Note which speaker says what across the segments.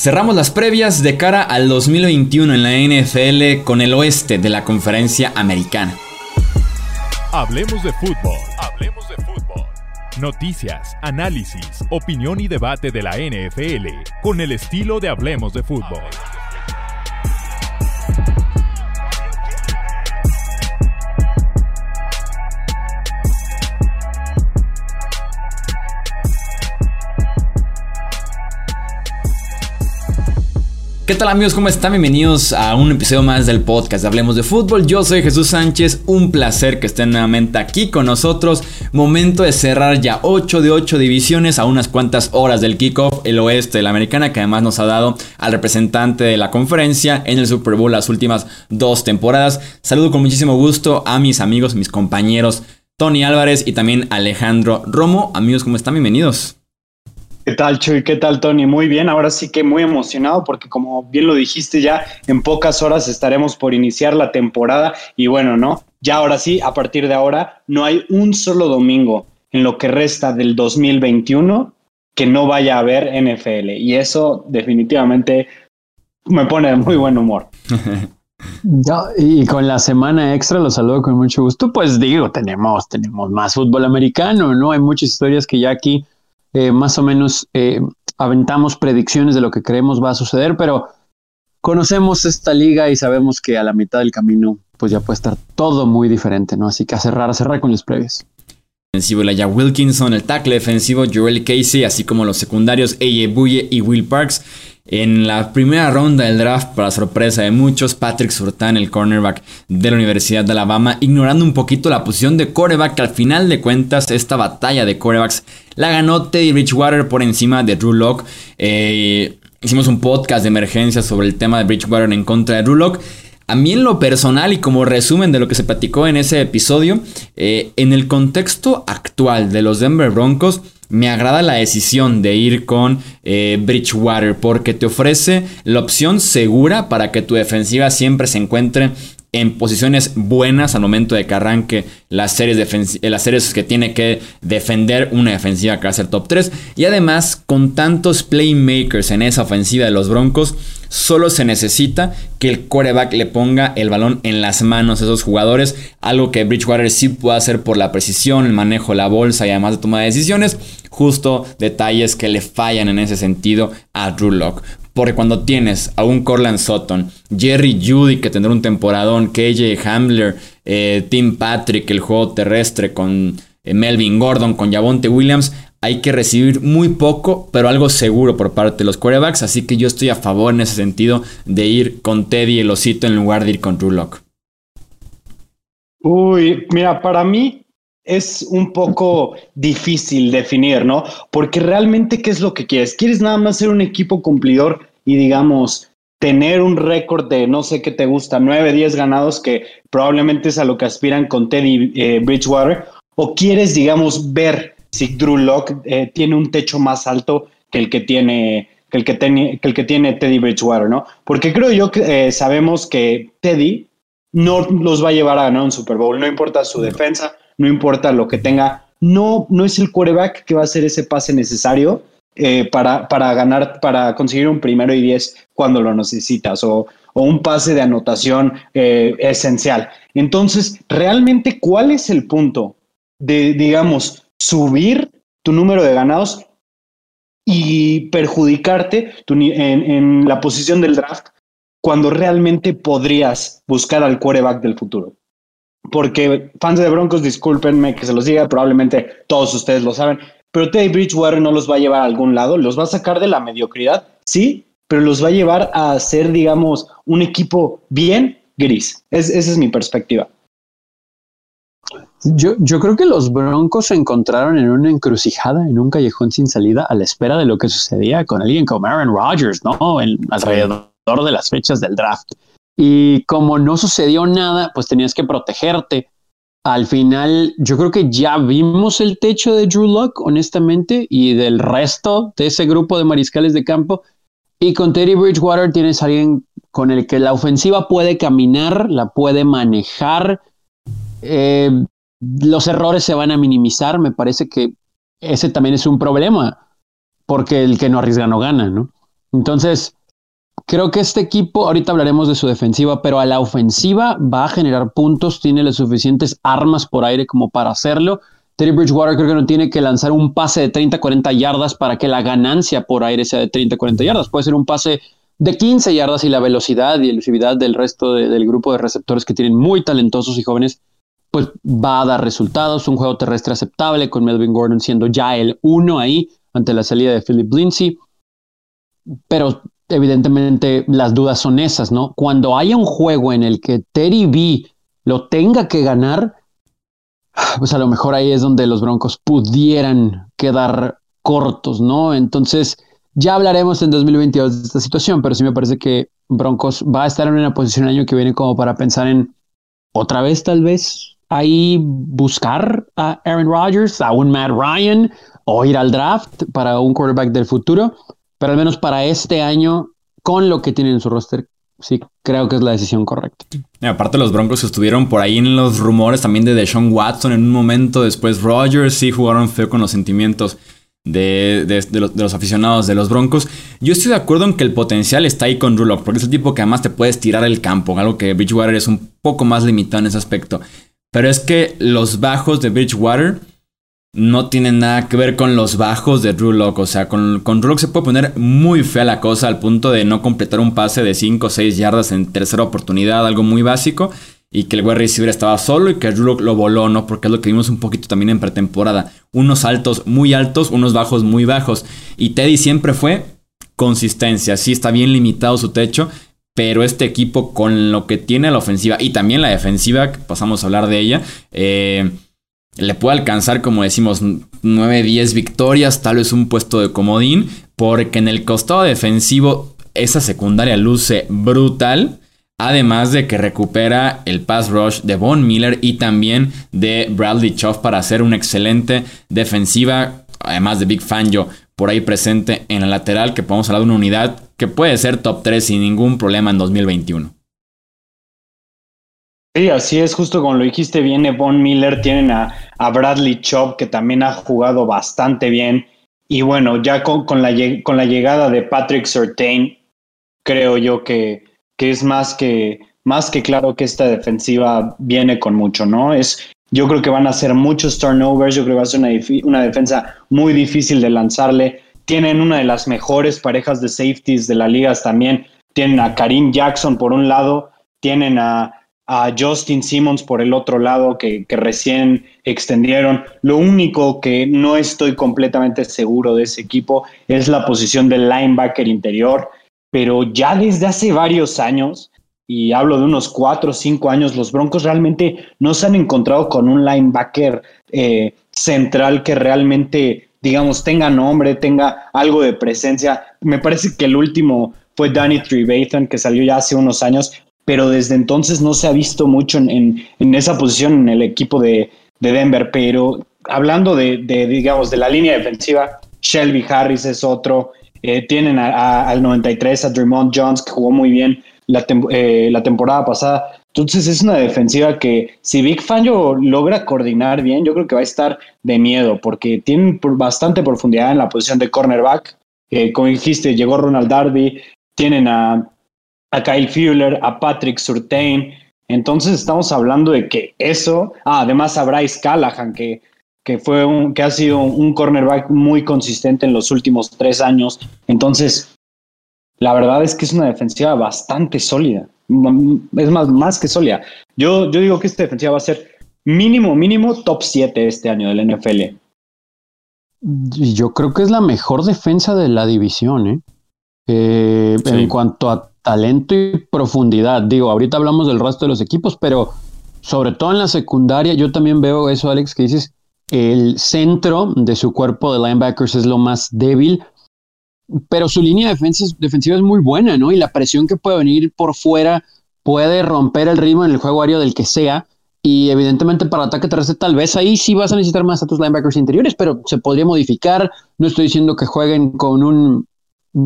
Speaker 1: Cerramos las previas de cara al 2021 en la NFL con el oeste de la conferencia americana.
Speaker 2: Hablemos de fútbol. Hablemos de fútbol. Noticias, análisis, opinión y debate de la NFL con el estilo de Hablemos de fútbol.
Speaker 1: ¿Qué tal amigos? ¿Cómo están? Bienvenidos a un episodio más del podcast Hablemos de Fútbol. Yo soy Jesús Sánchez, un placer que estén nuevamente aquí con nosotros. Momento de cerrar ya 8 de 8 divisiones a unas cuantas horas del kickoff, el oeste de la americana, que además nos ha dado al representante de la conferencia en el Super Bowl las últimas dos temporadas. Saludo con muchísimo gusto a mis amigos, mis compañeros Tony Álvarez y también Alejandro Romo. Amigos, ¿cómo están? Bienvenidos.
Speaker 3: ¿Qué tal, Chuy? ¿Qué tal, Tony? Muy bien, ahora sí que muy emocionado porque como bien lo dijiste ya, en pocas horas estaremos por iniciar la temporada y bueno, ¿no? Ya ahora sí, a partir de ahora, no hay un solo domingo en lo que resta del 2021 que no vaya a haber NFL y eso definitivamente me pone de muy buen humor.
Speaker 4: y con la semana extra los saludo con mucho gusto. Pues digo, tenemos, tenemos más fútbol americano, ¿no? Hay muchas historias que ya aquí eh, más o menos eh, aventamos predicciones de lo que creemos va a suceder, pero conocemos esta liga y sabemos que a la mitad del camino pues ya puede estar todo muy diferente, ¿no? Así que a cerrar, a cerrar con los previos.
Speaker 1: Defensivo Laia Wilkinson, el tackle defensivo Joel Casey, así como los secundarios AJ Buye y Will Parks. En la primera ronda del draft, para sorpresa de muchos, Patrick Surtain, el cornerback de la Universidad de Alabama, ignorando un poquito la posición de coreback, que al final de cuentas esta batalla de corebacks la ganó Teddy Bridgewater por encima de Drew Locke. Eh, hicimos un podcast de emergencia sobre el tema de Bridgewater en contra de Drew Locke. A mí en lo personal y como resumen de lo que se platicó en ese episodio, eh, en el contexto actual de los Denver Broncos, me agrada la decisión de ir con eh, Bridgewater porque te ofrece la opción segura para que tu defensiva siempre se encuentre en posiciones buenas al momento de que arranque las series, las series que tiene que defender una defensiva que va a ser top 3. Y además, con tantos playmakers en esa ofensiva de los Broncos, solo se necesita que el quarterback le ponga el balón en las manos a esos jugadores. Algo que Bridgewater sí puede hacer por la precisión, el manejo la bolsa y además de toma de decisiones. Justo detalles que le fallan en ese sentido a Drew Locke. Porque cuando tienes a un Corland Sutton, Jerry Judy que tendrá un temporadón, KJ Hamler, eh, Tim Patrick, el juego terrestre con eh, Melvin Gordon, con Javonte Williams, hay que recibir muy poco, pero algo seguro por parte de los quarterbacks. Así que yo estoy a favor en ese sentido de ir con Teddy el osito en lugar de ir con Drew Locke.
Speaker 3: Uy, mira, para mí es un poco difícil definir, ¿no? Porque realmente, ¿qué es lo que quieres? ¿Quieres nada más ser un equipo cumplidor y, digamos, tener un récord de no sé qué te gusta, 9, 10 ganados, que probablemente es a lo que aspiran con Teddy eh, Bridgewater? ¿O quieres, digamos, ver Drew Locke eh, tiene un techo más alto que el que tiene que el que, que el que tiene Teddy Bridgewater, ¿no? Porque creo yo que eh, sabemos que Teddy no los va a llevar a ganar un Super Bowl, no importa su defensa, no importa lo que tenga, no, no es el quarterback que va a hacer ese pase necesario eh, para, para ganar, para conseguir un primero y diez cuando lo necesitas o, un pase de anotación eh, esencial. Entonces, realmente, ¿cuál es el punto de, digamos, subir tu número de ganados y perjudicarte en, la posición del draft cuando realmente podrías buscar al quarterback del futuro? porque fans de Broncos, discúlpenme que se los diga, probablemente todos ustedes lo saben, pero Teddy Bridgewater no los va a llevar a algún lado, los va a sacar de la mediocridad, sí, pero los va a llevar a ser, digamos, un equipo bien gris. esa es mi perspectiva.
Speaker 4: Yo, yo creo que los Broncos se encontraron en una encrucijada, en un callejón sin salida, a la espera de lo que sucedía con alguien como Aaron Rodgers, ¿no? En, alrededor de las fechas del draft. Y como no sucedió nada, pues tenías que protegerte. Al final, yo creo que ya vimos el techo de Drew Lock, honestamente, y del resto de ese grupo de mariscales de campo. Y con Teddy Bridgewater tienes a alguien con el que la ofensiva puede caminar, la puede manejar. Eh, los errores se van a minimizar. Me parece que ese también es un problema, porque el que no arriesga no gana, ¿no? Entonces, creo que este equipo, ahorita hablaremos de su defensiva, pero a la ofensiva va a generar puntos, tiene las suficientes armas por aire como para hacerlo. Teddy Bridgewater creo que no tiene que lanzar un pase de 30, 40 yardas para que la ganancia por aire sea de 30, 40 yardas. Puede ser un pase de 15 yardas y la velocidad y elusividad del resto del grupo de receptores que tienen muy talentosos y jóvenes, pues va a dar resultados. Un juego terrestre aceptable con Melvin Gordon siendo ya el uno ahí ante la salida de Philip Lindsay. Pero evidentemente las dudas son esas, ¿no? Cuando haya un juego en el que Terry B lo tenga que ganar, pues a lo mejor ahí es donde los Broncos pudieran quedar cortos, ¿no? Entonces, ya hablaremos en 2022 de esta situación, pero sí me parece que Broncos va a estar en una posición el año que viene como para pensar en otra vez tal vez ahí buscar a Aaron Rodgers, a un Matt Ryan o ir al draft para un quarterback del futuro, pero al menos para este año, con lo que tienen en su roster, sí creo que es la decisión correcta.
Speaker 1: aparte los Broncos estuvieron por ahí en los rumores también de Deshaun Watson en un momento, después Rodgers sí jugaron feo con los sentimientos de, los, aficionados de los Broncos. Yo estoy de acuerdo en que el potencial está ahí con Rulock, porque es el tipo que además te puedes tirar el campo, algo que Bridgewater es un poco más limitado en ese aspecto. Pero es que los bajos de Bridgewater no tienen nada que ver con los bajos de Rulock. O sea, con, con se puede poner muy fea la cosa al punto de no completar un pase de 5 o 6 yardas en tercera oportunidad, algo muy básico y que el wide receiver estaba solo y que Rulock lo voló, ¿no? Porque es lo que vimos un poquito también en pretemporada. Unos altos muy altos, unos bajos muy bajos. Y Teddy siempre fue consistencia. Sí, está bien limitado su techo, pero este equipo con lo que tiene la ofensiva y también la defensiva, pasamos a hablar de ella, eh, le puede alcanzar, como decimos, 9, 10 victorias, tal vez un puesto de comodín, porque en el costado defensivo esa secundaria luce brutal. Además de que recupera el pass rush de Von Miller y también de Bradley Choff para hacer una excelente defensiva. Además de Big Fangio por ahí presente en la lateral, que podemos hablar de una unidad que puede ser top 3 sin ningún problema en 2021.
Speaker 3: Sí, así es, justo como lo dijiste, viene Von Miller, tienen a, Bradley Chop, que también ha jugado bastante bien. Y bueno, ya con, la, con la llegada de Patrick Surtain, creo yo que que es más que, más que claro que esta defensiva viene con mucho, ¿no? Es, yo creo que van a ser muchos turnovers, yo creo que va a ser una, una defensa muy difícil de lanzarle. Tienen una de las mejores parejas de safeties de la liga también. Tienen a Karim Jackson por un lado, tienen a, a Justin Simmons por el otro lado que, que, recién extendieron. Lo único que no estoy completamente seguro de ese equipo es la posición del linebacker interior pero ya desde hace varios años, y hablo de unos cuatro o cinco años, los Broncos realmente no se han encontrado con un linebacker eh, central que realmente, digamos, tenga nombre, tenga algo de presencia. Me parece que el último fue Danny Trevathan, que salió ya hace unos años, pero desde entonces no se ha visto mucho en, esa posición en el equipo de, Denver. Pero hablando de, digamos, de la línea defensiva, Shelby Harris es otro, eh, tienen al 93 a Draymond Jones, que jugó muy bien la, eh, la, temporada pasada. Entonces es una defensiva que si Big Fangio logra coordinar bien, yo creo que va a estar de miedo, porque tienen bastante profundidad en la posición de cornerback. como dijiste, llegó Ronald Darby, tienen a, a Kyle Fuller, a Patrick Surtain. Entonces estamos hablando de que eso, ah, además a Bryce Callahan, que que fue un, que ha sido un cornerback muy consistente en los últimos tres años. Entonces, la verdad es que es una defensiva bastante sólida. Es más, más que sólida. Yo, yo digo que esta defensiva va a ser mínimo, mínimo top 7 este año del NFL.
Speaker 4: Yo creo que es la mejor defensa de la división, ¿eh? eh en cuanto a talento y profundidad. Digo, ahorita hablamos del resto de los equipos, pero sobre todo en la secundaria, yo también veo eso, Alex, que dices, el centro de su cuerpo de linebackers es lo más débil, pero su línea de defensa, defensiva es muy buena, ¿no? Y la presión que puede venir por fuera puede romper el ritmo en el juego aéreo del que sea. Y evidentemente para ataque terrestre tal vez ahí sí vas a necesitar más a tus linebackers interiores, pero se podría modificar. No estoy diciendo que jueguen con un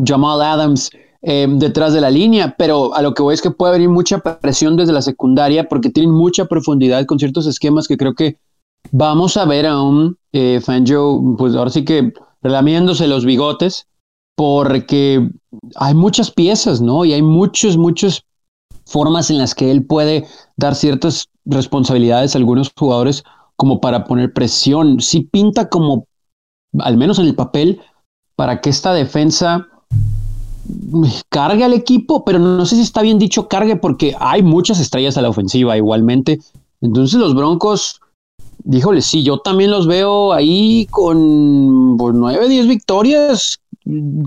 Speaker 4: Jamal Adams eh, detrás de la línea, pero a lo que voy es que puede venir mucha presión desde la secundaria porque tienen mucha profundidad con ciertos esquemas que creo que Vamos a ver a un eh, Fangio, pues ahora sí que relamiéndose los bigotes porque hay muchas piezas, ¿no? Y hay muchos, muchas formas en las que él puede dar ciertas responsabilidades a algunos jugadores como para poner presión. Sí pinta como, al menos en el papel, para que esta defensa cargue al equipo, pero no sé si está bien dicho cargue porque hay muchas estrellas a la ofensiva igualmente. Entonces los Broncos, díjole, sí, yo también los veo ahí con pues, 9, 10 victorias.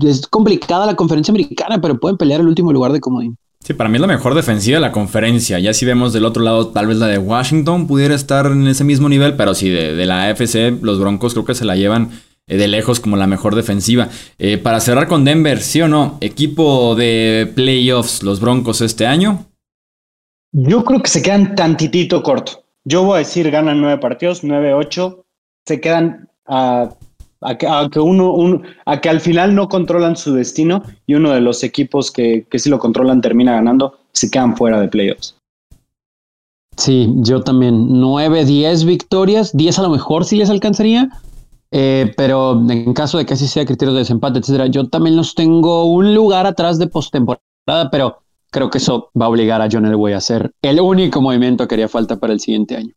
Speaker 4: Es complicada la conferencia americana, pero pueden pelear el último lugar de comodín.
Speaker 1: Sí, para mí es la mejor defensiva de la conferencia. Ya si vemos del otro lado, tal vez la de Washington pudiera estar en ese mismo nivel, pero sí, de, la AFC, los Broncos creo que se la llevan eh, de lejos como la mejor defensiva. Eh, para cerrar con Denver, ¿sí o no? Equipo de playoffs, los Broncos este año.
Speaker 3: Yo creo que se quedan tantitito corto. Yo voy a decir, ganan nueve partidos, nueve, ocho. Se quedan a a que, uno, a que al final no controlan su destino y uno de los equipos que, que sí lo controlan termina ganando, se quedan fuera de playoffs.
Speaker 4: Sí, yo también. 9, 10 victorias, 10 a lo mejor sí les alcanzaría, eh, pero en caso de que así sea criterios de desempate, etcétera, yo también los tengo un lugar atrás de postemporada, pero creo que eso va a obligar a John Elway a hacer el único movimiento que haría falta para el siguiente año.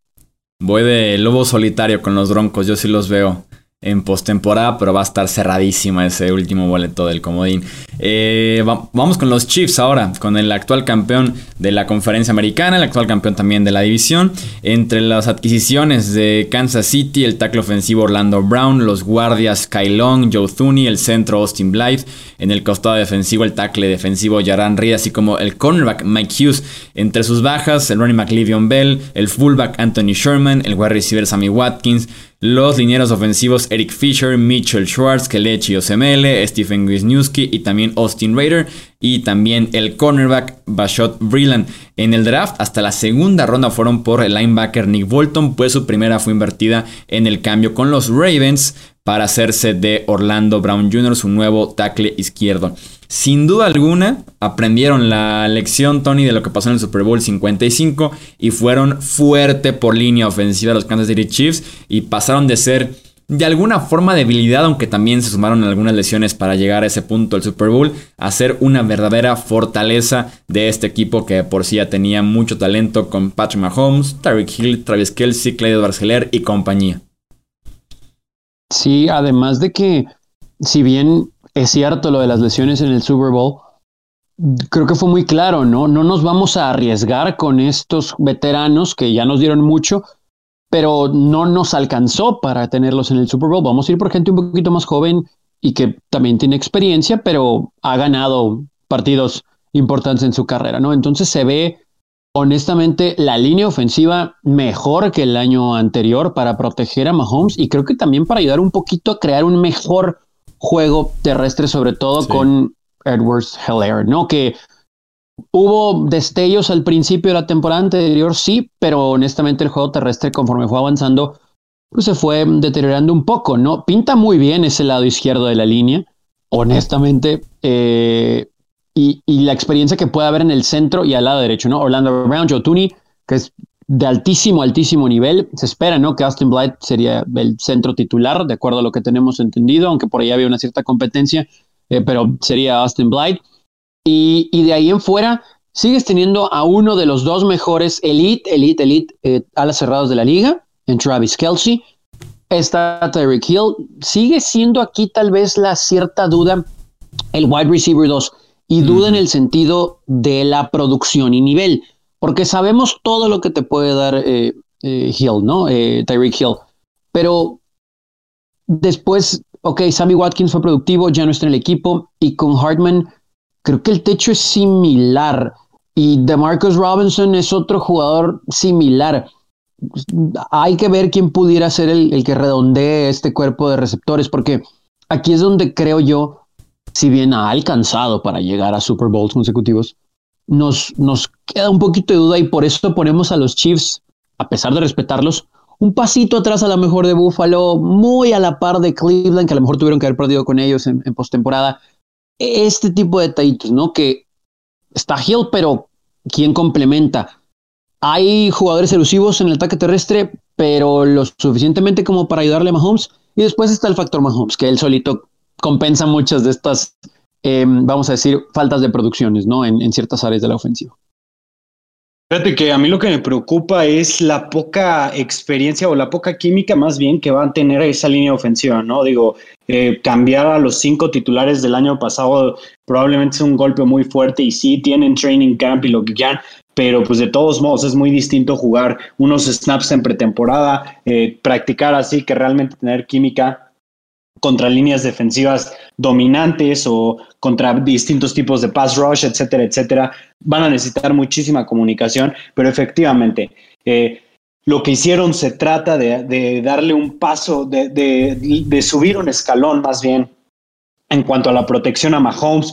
Speaker 1: Voy de lobo solitario con los Broncos, yo sí los veo en postemporada, pero va a estar cerradísima ese último boleto del comodín. Eh, vamos con los Chiefs ahora, con el actual campeón de la conferencia americana, el actual campeón también de la división. Entre las adquisiciones de Kansas City, el tackle ofensivo Orlando Brown, los guardias Kyle Long, Joe Thuney, el centro Austin Blythe, en el costado defensivo el tackle defensivo Jaran Reed, así como el cornerback Mike Hughes. Entre sus bajas, el running back Livion Bell, el fullback Anthony Sherman, el wide receiver Sammy Watkins, los linieros ofensivos Eric Fisher, Mitchell Schwartz, Kelechi Osemele, Stephen Wisniewski y también Austin Raider. Y también el cornerback Bashot Breland. En el draft, hasta la segunda ronda fueron por el linebacker Nick Bolton, pues su primera fue invertida en el cambio con los Ravens para hacerse de Orlando Brown Jr., su nuevo tackle izquierdo. Sin duda alguna, aprendieron la lección, Tony, de lo que pasó en el Super Bowl 55 y fueron fuerte por línea ofensiva los Kansas City Chiefs y pasaron de ser de alguna forma debilidad, aunque también se sumaron algunas lesiones para llegar a ese punto del Super Bowl, a ser una verdadera fortaleza de este equipo que por sí ya tenía mucho talento con Patrick Mahomes, Tyreek Hill, Travis Kelsey, Clyde Barceler y compañía.
Speaker 4: Sí, además de que, si bien es cierto lo de las lesiones en el Super Bowl. Creo que fue muy claro, ¿no? No nos vamos a arriesgar con estos veteranos que ya nos dieron mucho, pero no nos alcanzó para tenerlos en el Super Bowl. Vamos a ir por gente un poquito más joven y que también tiene experiencia, pero ha ganado partidos importantes en su carrera, ¿no? Entonces se ve honestamente la línea ofensiva mejor que el año anterior para proteger a Mahomes y creo que también para ayudar un poquito a crear un mejor juego terrestre, sobre todo con Edwards Heller, ¿no? Que hubo destellos al principio de la temporada anterior, sí, pero honestamente el juego terrestre, conforme fue avanzando, pues se fue deteriorando un poco, ¿no? Pinta muy bien ese lado izquierdo de la línea, honestamente. Eh, y, y, la experiencia que puede haber en el centro y al lado derecho, ¿no? Orlando Brown, Joe Tooney, que es de altísimo, altísimo nivel. Se espera, ¿no? Que Austin Blythe sería el centro titular, de acuerdo a lo que tenemos entendido, aunque por ahí había una cierta competencia, eh, pero sería Austin Blythe. Y, de ahí en fuera, sigues teniendo a uno de los dos mejores elite, elite, elite eh, alas cerradas de la liga, en Travis Kelsey. Está Tyreek Hill. Sigue siendo aquí tal vez la cierta duda, el wide receiver 2, y duda en el sentido de la producción y nivel porque sabemos todo lo que te puede dar eh, eh, Hill, ¿no? Eh, Tyreek Hill. Pero después, ok, Sammy Watkins fue productivo, ya no está en el equipo, y con Hartman creo que el techo es similar. Y DeMarcus Robinson es otro jugador similar. Hay que ver quién pudiera ser el, el que redondee este cuerpo de receptores, porque aquí es donde creo yo, si bien ha alcanzado para llegar a Super Bowls consecutivos, nos, nos queda un poquito de duda y por eso ponemos a los Chiefs, a pesar de respetarlos, un pasito atrás a lo mejor de Buffalo, muy a la par de Cleveland, que a lo mejor tuvieron que haber perdido con ellos en, postemporada. Este tipo de detallitos, ¿no? Que está Hill, pero ¿quién complementa? Hay jugadores elusivos en el ataque terrestre, pero lo suficientemente como para ayudarle a Mahomes. Y después está el factor Mahomes, que él solito compensa muchas de estas, em, vamos a decir, faltas de producciones, ¿no? En, en ciertas áreas de la ofensiva.
Speaker 3: Fíjate que a mí lo que me preocupa es la poca experiencia o la poca química más bien que va a tener esa línea ofensiva, ¿no? Digo, eh, cambiar a los cinco titulares del año pasado probablemente es un golpe muy fuerte y sí tienen training camp y lo que quieran, pero pues de todos modos es muy distinto jugar unos snaps en pretemporada, eh, practicar así que realmente tener química contra líneas defensivas dominantes o contra distintos tipos de pass rush, etcétera, etcétera, van a necesitar muchísima comunicación, pero efectivamente, eh, lo que hicieron se trata de, darle un paso, de, subir un escalón más bien en cuanto a la protección a Mahomes,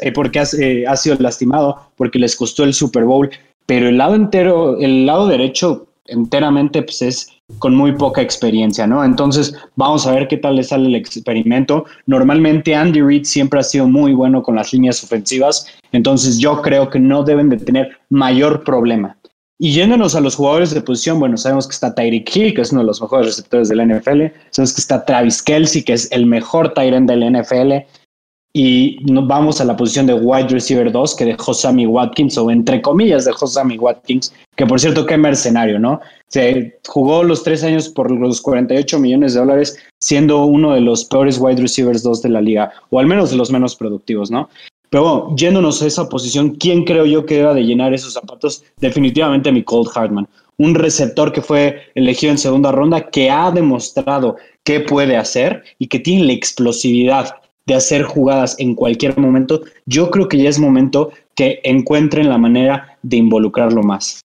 Speaker 3: eh, porque eh, ha sido lastimado, porque les costó el Super Bowl, pero el lado entero, el lado derecho enteramente pues es con muy poca experiencia, ¿no? Entonces, vamos a ver qué tal le sale el experimento. Normalmente Andy Reid siempre ha sido muy bueno con las líneas ofensivas, entonces yo creo que no deben de tener mayor problema. Y yéndonos a los jugadores de posición, bueno, sabemos que está Tyreek Hill, que es uno de los mejores receptores del NFL, sabemos que está Travis Kelsey, que es el mejor Tyrant del NFL, y vamos a la posición de wide receiver 2 que dejó Sammy Watkins, o entre comillas dejó Sammy Watkins, que por cierto, qué mercenario, ¿no? Se jugó los tres años por los 48 millones de dólares, siendo uno de los peores wide receivers 2 de la liga, o al menos de los menos productivos, ¿no? Pero bueno, yéndonos a esa posición, ¿quién creo yo que deba de llenar esos zapatos? Definitivamente mi Cold Hartman, un receptor que fue elegido en segunda ronda, que ha demostrado qué puede hacer y que tiene la explosividad de hacer jugadas en cualquier momento, yo creo que ya es momento que encuentren la manera de involucrarlo más.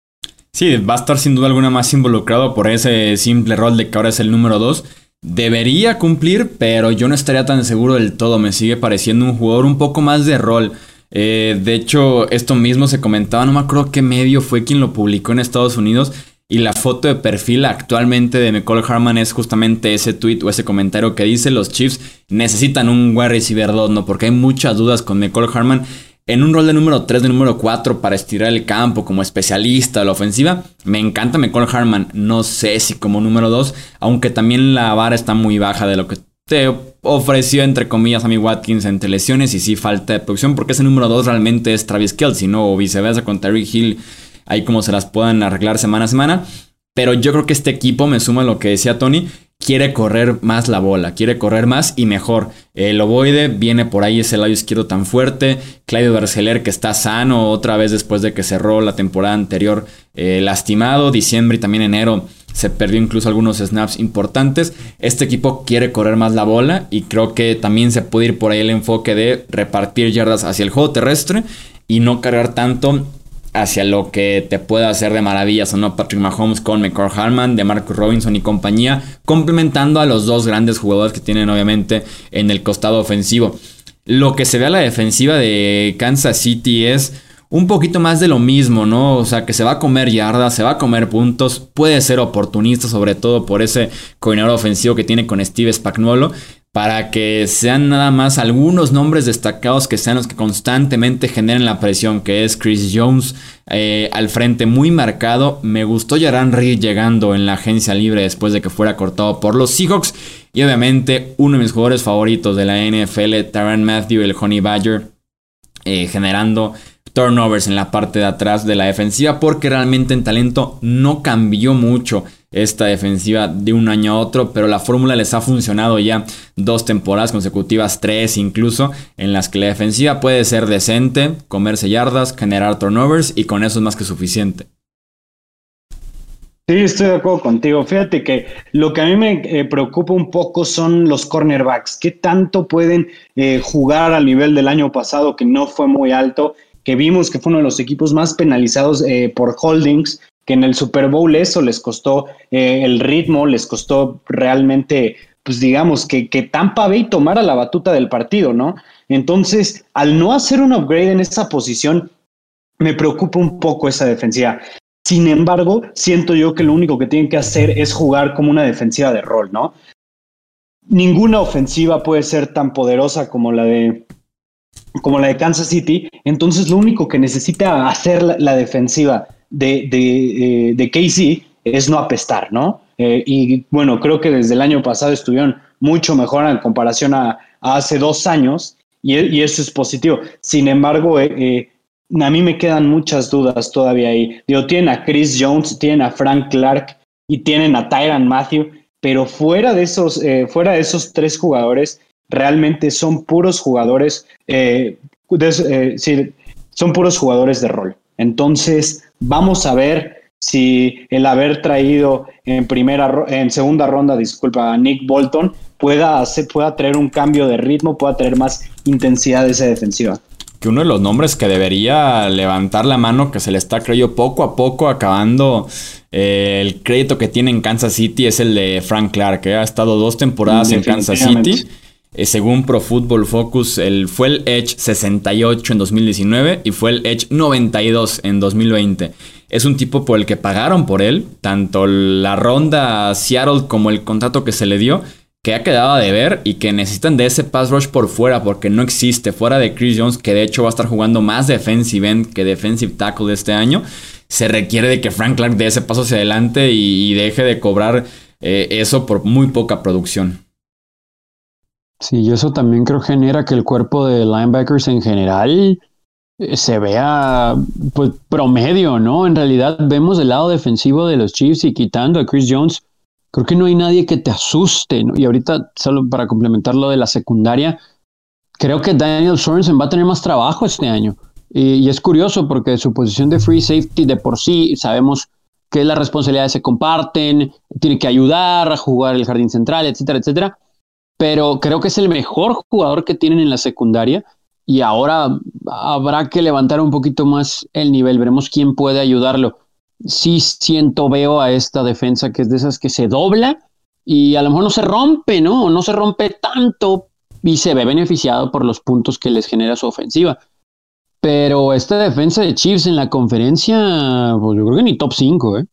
Speaker 1: Sí, va a estar sin duda alguna más involucrado por ese simple rol de que ahora es el número 2. Debería cumplir, pero yo no estaría tan seguro del todo. Me sigue pareciendo un jugador un poco más de rol. Eh, de hecho, esto mismo se comentaba, no me acuerdo qué medio fue quien lo publicó en Estados Unidos, y la foto de perfil actualmente de McCall Harman es justamente ese tweet o ese comentario que dice los Chiefs necesitan un wide receiver 2, ¿no? Porque hay muchas dudas con McCall Harman. En un rol de número 3, de número 4 para estirar el campo como especialista de la ofensiva, me encanta McCall Harman. No sé si como número 2, aunque también la vara está muy baja de lo que te ofreció, entre comillas, a mi Watkins entre lesiones y sí falta de producción, porque ese número 2 realmente es Travis Kelsey, ¿no? O viceversa con Terry Hill ahí como se las puedan arreglar semana a semana. Pero yo creo que este equipo, me suma lo que decía Tony, quiere correr más la bola, quiere correr más y mejor. El ovoide viene por ahí ese lado izquierdo tan fuerte. Claudio Berceler que está sano otra vez después de que cerró la temporada anterior eh, lastimado. Diciembre y también enero se perdió incluso algunos snaps importantes. Este equipo quiere correr más la bola y creo que también se puede ir por ahí el enfoque de repartir yardas hacia el juego terrestre y no cargar tanto hacia lo que te pueda hacer de maravillas o no Patrick Mahomes con McCall Harman, de Marcus Robinson y compañía, complementando a los dos grandes jugadores que tienen obviamente en el costado ofensivo. Lo que se ve a la defensiva de Kansas City es un poquito más de lo mismo, ¿no? O sea, que se va a comer yardas, se va a comer puntos, puede ser oportunista, sobre todo por ese coordinador ofensivo que tiene con Steve Spagnuolo, para que sean nada más algunos nombres destacados que sean los que constantemente generen la presión, que es Chris Jones eh, al frente muy marcado. Me gustó Jaran Reed llegando en la agencia libre después de que fuera cortado por los Seahawks. Y obviamente uno de mis jugadores favoritos de la NFL, Taran Matthew, el Honey Badger, eh, generando turnovers en la parte de atrás de la defensiva porque realmente en talento no cambió mucho esta defensiva de un año a otro, pero la fórmula les ha funcionado ya dos temporadas consecutivas, tres incluso, en las que la defensiva puede ser decente, comerse yardas, generar turnovers y con eso es más que suficiente.
Speaker 3: Sí, estoy de acuerdo contigo. Fíjate que lo que a mí me eh, preocupa un poco son los cornerbacks. ¿Qué tanto pueden eh, jugar al nivel del año pasado que no fue muy alto? Que vimos que fue uno de los equipos más penalizados eh, por holdings que en el Super Bowl eso les costó eh, el ritmo, les costó realmente, pues digamos, que, que Tampa Bay tomara la batuta del partido, ¿no? Entonces, al no hacer un upgrade en esa posición, me preocupa un poco esa defensiva. Sin embargo, siento yo que lo único que tienen que hacer es jugar como una defensiva de rol, ¿no? Ninguna ofensiva puede ser tan poderosa como la de como la de Kansas City, entonces lo único que necesita hacer la defensiva de, de, eh, de Casey es no apestar, ¿no? Eh, y bueno, creo que desde el año pasado estuvieron mucho mejor en comparación a, hace dos años y, eso es positivo. Sin embargo, eh, a mí me quedan muchas dudas todavía ahí. Tienen a Chris Jones, tienen a Frank Clark y tienen a Tyron Matthew, pero fuera de esos, fuera de esos tres jugadores, realmente son puros jugadores, son puros jugadores de rol. Entonces, vamos a ver si el haber traído en primera en segunda ronda, disculpa, a Nick Bolton pueda hacer, pueda traer un cambio de ritmo, pueda traer más intensidad de esa defensiva.
Speaker 1: Que uno de los nombres que debería levantar la mano, que se le está creo poco a poco acabando eh, el crédito que tiene en Kansas City es el de Frank Clark, que ha estado dos temporadas en Kansas City eh, según Pro Football Focus, el, fue el Edge 68 en 2019 y fue el Edge 92 en 2020. Es un tipo por el que pagaron por él, tanto la ronda Seattle como el contrato que se le dio, que ha quedado de ver y que necesitan de ese pass rush por fuera porque no existe. Fuera de Chris Jones, que de hecho va a estar jugando más defensive end que defensive tackle este año, se requiere de que Frank Clark dé ese paso hacia adelante y, deje de cobrar eh, eso por muy poca producción.
Speaker 4: Sí, y eso también creo genera que el cuerpo de linebackers en general eh, se vea pues promedio, ¿no? En realidad vemos el lado defensivo de los Chiefs y quitando a Chris Jones, creo que no hay nadie que te asuste, ¿no? Y ahorita, solo para complementar lo de la secundaria, creo que Daniel Sorensen va a tener más trabajo este año. Y, es curioso porque su posición de free safety de por sí sabemos que las responsabilidades se comparten, tiene que ayudar a jugar el jardín central, etcétera, etcétera pero creo que es el mejor jugador que tienen en la secundaria y ahora habrá que levantar un poquito más el nivel, veremos quién puede ayudarlo. Sí siento, veo a esta defensa que es de esas que se dobla y a lo mejor no se rompe, ¿no? No se rompe tanto y se ve beneficiado por los puntos que les genera su ofensiva. Pero esta defensa de Chiefs en la conferencia, pues yo creo que ni top 5, ¿eh?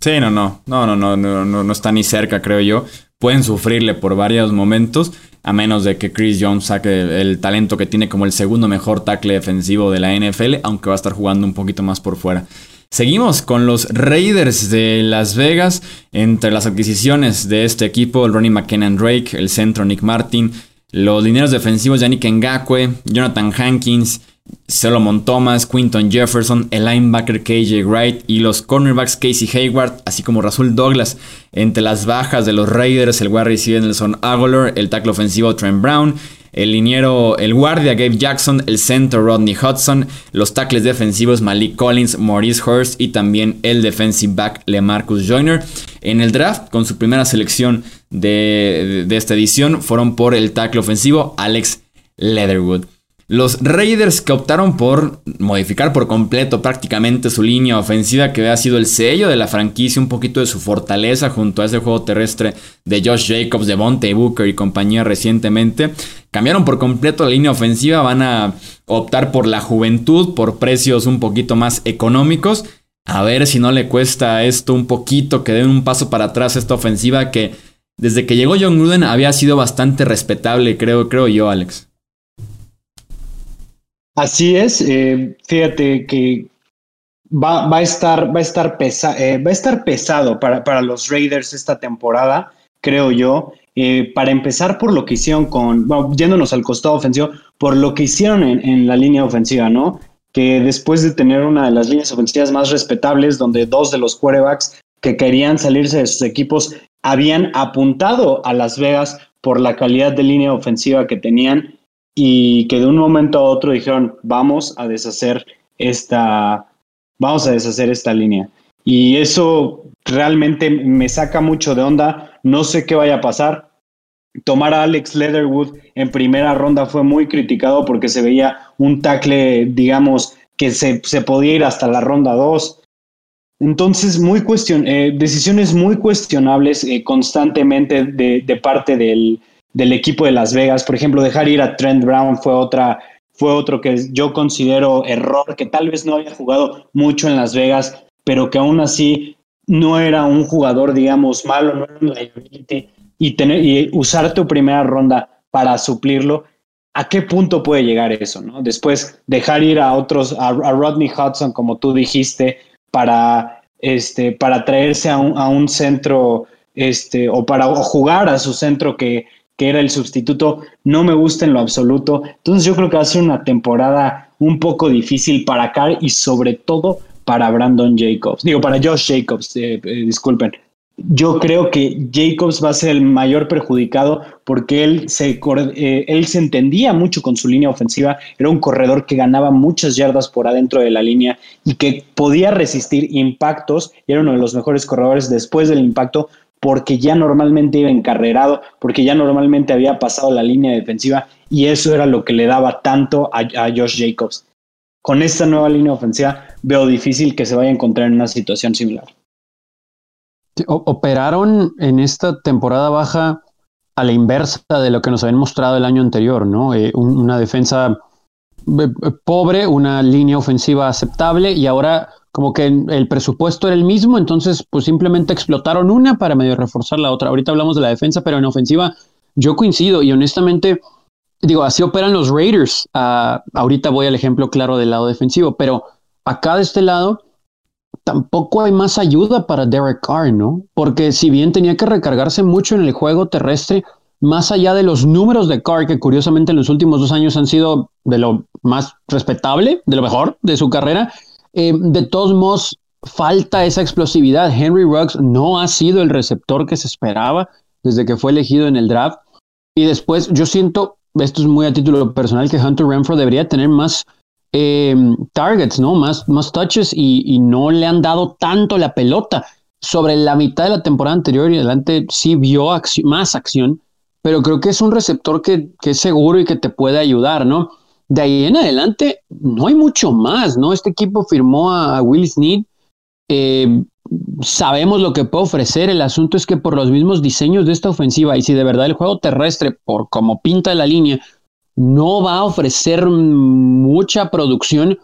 Speaker 1: Sí, no, no, no, no, no, no, no, está ni cerca, creo yo pueden sufrirle por varios momentos, a menos de que Chris Jones saque el talento que tiene como el segundo mejor tackle defensivo de la NFL, aunque va a estar jugando un poquito más por fuera. Seguimos con los Raiders de Las Vegas. Entre las adquisiciones de este equipo, el Ronnie McKenna Drake, el centro Nick Martin, los lineros defensivos Yannick Ngakwe, Jonathan Hankins, Solomon Thomas, Quinton Jefferson, el linebacker KJ Wright y los cornerbacks Casey Hayward, así como Rasul Douglas. Entre las bajas de los Raiders, el wide receiver Nelson Aguilar, el tackle ofensivo Trent Brown, el liniero, el guardia Gabe Jackson, el center Rodney Hudson, los tackles defensivos Malik Collins, Maurice Hurst y también el defensive back LeMarcus Joyner. En el draft, con su primera selección de, de esta edición, fueron por el tackle ofensivo Alex Leatherwood. Los Raiders que optaron por modificar por completo prácticamente su línea ofensiva que había sido el sello de la franquicia, un poquito de su fortaleza junto a ese juego terrestre de Josh Jacobs, de Bonte Booker y compañía recientemente, cambiaron por completo la línea ofensiva, van a optar por la juventud, por precios un poquito más económicos. A ver si no le cuesta esto un poquito, que den un paso para atrás esta ofensiva que desde que llegó John Gruden había sido bastante respetable, creo, creo yo, Alex.
Speaker 3: Así es, eh, fíjate que va, va, a estar, va, a estar pesa, eh, va a estar pesado para, para, los Raiders esta temporada, creo yo. Eh, para empezar por lo que hicieron con, bueno, yéndonos al costado ofensivo, por lo que hicieron en, en, la línea ofensiva, ¿no? Que después de tener una de las líneas ofensivas más respetables, donde dos de los quarterbacks que querían salirse de sus equipos habían apuntado a Las Vegas por la calidad de línea ofensiva que tenían y que de un momento a otro dijeron, vamos a deshacer esta, vamos a deshacer esta línea. Y eso realmente me saca mucho de onda, no sé qué vaya a pasar. Tomar a Alex Leatherwood en primera ronda fue muy criticado porque se veía un tackle, digamos, que se, se podía ir hasta la ronda 2. Entonces, muy cuestion eh, decisiones muy cuestionables eh, constantemente de, de parte del, del equipo de Las Vegas. Por ejemplo, dejar ir a Trent Brown fue otra fue otro que yo considero error, que tal vez no había jugado mucho en Las Vegas, pero que aún así no era un jugador, digamos, malo, no era un liability, y, tener, y usar tu primera ronda para suplirlo, ¿a qué punto puede llegar eso? ¿no? Después dejar ir a otros, a, Rodney Hudson, como tú dijiste, para, este, para traerse a un, a un centro este, o para jugar a su centro que, que era el sustituto, no me gusta en lo absoluto. Entonces yo creo que va a ser una temporada un poco difícil para Carr y sobre todo para Brandon Jacobs. Digo, para Josh Jacobs, eh, eh, disculpen. Yo creo que Jacobs va a ser el mayor perjudicado porque él se, eh, él se entendía mucho con su línea ofensiva. Era un corredor que ganaba muchas yardas por adentro de la línea y que podía resistir impactos. Y era uno de los mejores corredores después del impacto porque ya normalmente iba encarrerado, porque ya normalmente había pasado la línea defensiva y eso era lo que le daba tanto a, Josh Jacobs. Con esta nueva línea ofensiva veo difícil que se vaya a encontrar en una situación similar.
Speaker 4: Operaron en esta temporada baja a la inversa de lo que nos habían mostrado el año anterior, ¿no? Eh, una defensa eh, pobre, una línea ofensiva aceptable y ahora como que el presupuesto era el mismo, entonces pues simplemente explotaron una para medio reforzar la otra. Ahorita hablamos de la defensa, pero en ofensiva yo coincido y honestamente digo, así operan los Raiders. Ah, ahorita voy al ejemplo claro del lado defensivo, pero acá de este lado tampoco hay más ayuda para Derek Carr, ¿no? Porque si bien tenía que recargarse mucho en el juego terrestre, más allá de los números de Carr, que curiosamente en los últimos dos años han sido de lo más respetable, de lo mejor de su carrera, eh, de todos modos, falta esa explosividad. Henry Ruggs no ha sido el receptor que se esperaba desde que fue elegido en el draft. Y después, yo siento, esto es muy a título personal, que Hunter Renfro debería tener más eh, targets, ¿no? Más, más touches y, no le han dado tanto la pelota. Sobre la mitad de la temporada anterior y adelante sí vio más acción, pero creo que es un receptor que, que es seguro y que te puede ayudar, ¿no? De ahí en adelante no hay mucho más, ¿no? Este equipo firmó a, Will Snead. Eh, sabemos lo que puede ofrecer. El asunto es que por los mismos diseños de esta ofensiva y si de verdad el juego terrestre, por como pinta la línea, no va a ofrecer mucha producción,